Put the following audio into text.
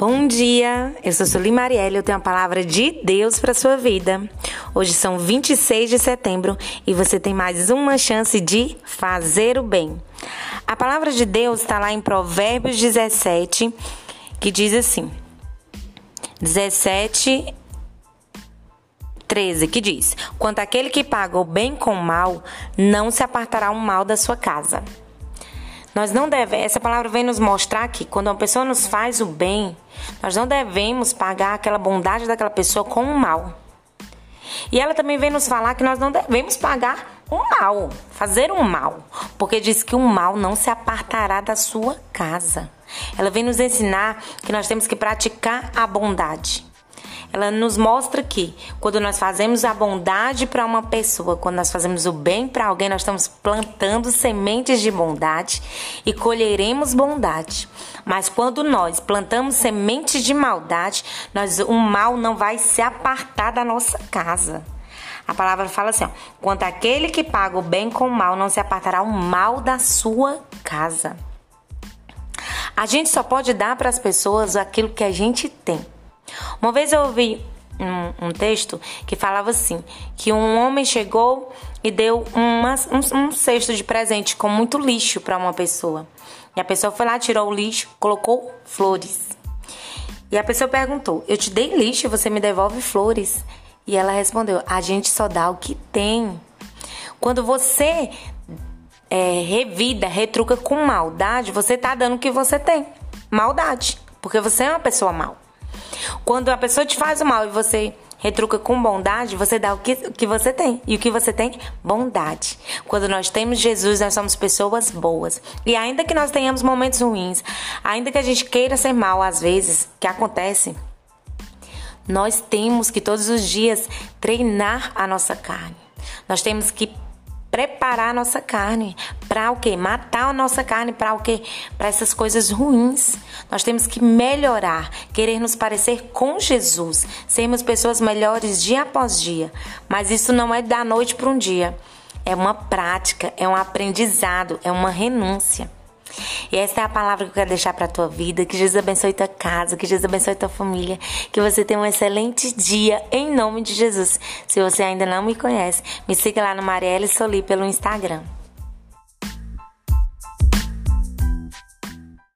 Bom dia, eu sou Sueli Marielle, eu tenho a palavra de Deus para sua vida. Hoje são 26 de setembro e você tem mais uma chance de fazer o bem. A palavra de Deus está lá em Provérbios 17, que diz assim: 17, 13, que diz: Quanto aquele que paga o bem com o mal, não se apartará o mal da sua casa. Nós não devemos, essa palavra vem nos mostrar que quando uma pessoa nos faz o bem, nós não devemos pagar aquela bondade daquela pessoa com o mal. E ela também vem nos falar que nós não devemos pagar o mal, fazer o mal, porque diz que o mal não se apartará da sua casa. Ela vem nos ensinar que nós temos que praticar a bondade. Ela nos mostra que quando nós fazemos a bondade para uma pessoa, quando nós fazemos o bem para alguém, nós estamos plantando sementes de bondade e colheremos bondade. Mas quando nós plantamos sementes de maldade, nós, o mal não vai se apartar da nossa casa. A palavra fala assim: ó, quanto aquele que paga o bem com o mal, não se apartará o mal da sua casa. A gente só pode dar para as pessoas aquilo que a gente tem. Uma vez eu ouvi um, um, texto que falava assim: que um homem chegou e deu uma, um, um cesto de presente com muito lixo para uma pessoa. E a pessoa foi lá, tirou o lixo, colocou flores. E a pessoa perguntou: Eu te dei lixo e você me devolve flores? E ela respondeu: A gente só dá o que tem. Quando você é, revida, retruca com maldade, você tá dando o que você tem. Maldade. Porque você é uma pessoa mal. Quando a pessoa te faz o mal e você retruca com bondade, você dá o que, o que você tem. E o que você tem? Bondade. Quando nós temos Jesus, nós somos pessoas boas. E ainda que nós tenhamos momentos ruins, ainda que a gente queira ser mal às vezes, que acontece, nós temos que todos os dias treinar a nossa carne. Nós temos que preparar a nossa carne para o quê? Matar a nossa carne para o quê? Para essas coisas ruins. Nós temos que melhorar, querer nos parecer com Jesus, sermos pessoas melhores dia após dia. Mas isso não é da noite para um dia. É uma prática, é um aprendizado, é uma renúncia. E essa é a palavra que eu quero deixar para tua vida. Que Jesus abençoe tua casa, que Jesus abençoe tua família. Que você tenha um excelente dia em nome de Jesus. Se você ainda não me conhece, me siga lá no Marielle Soli pelo Instagram.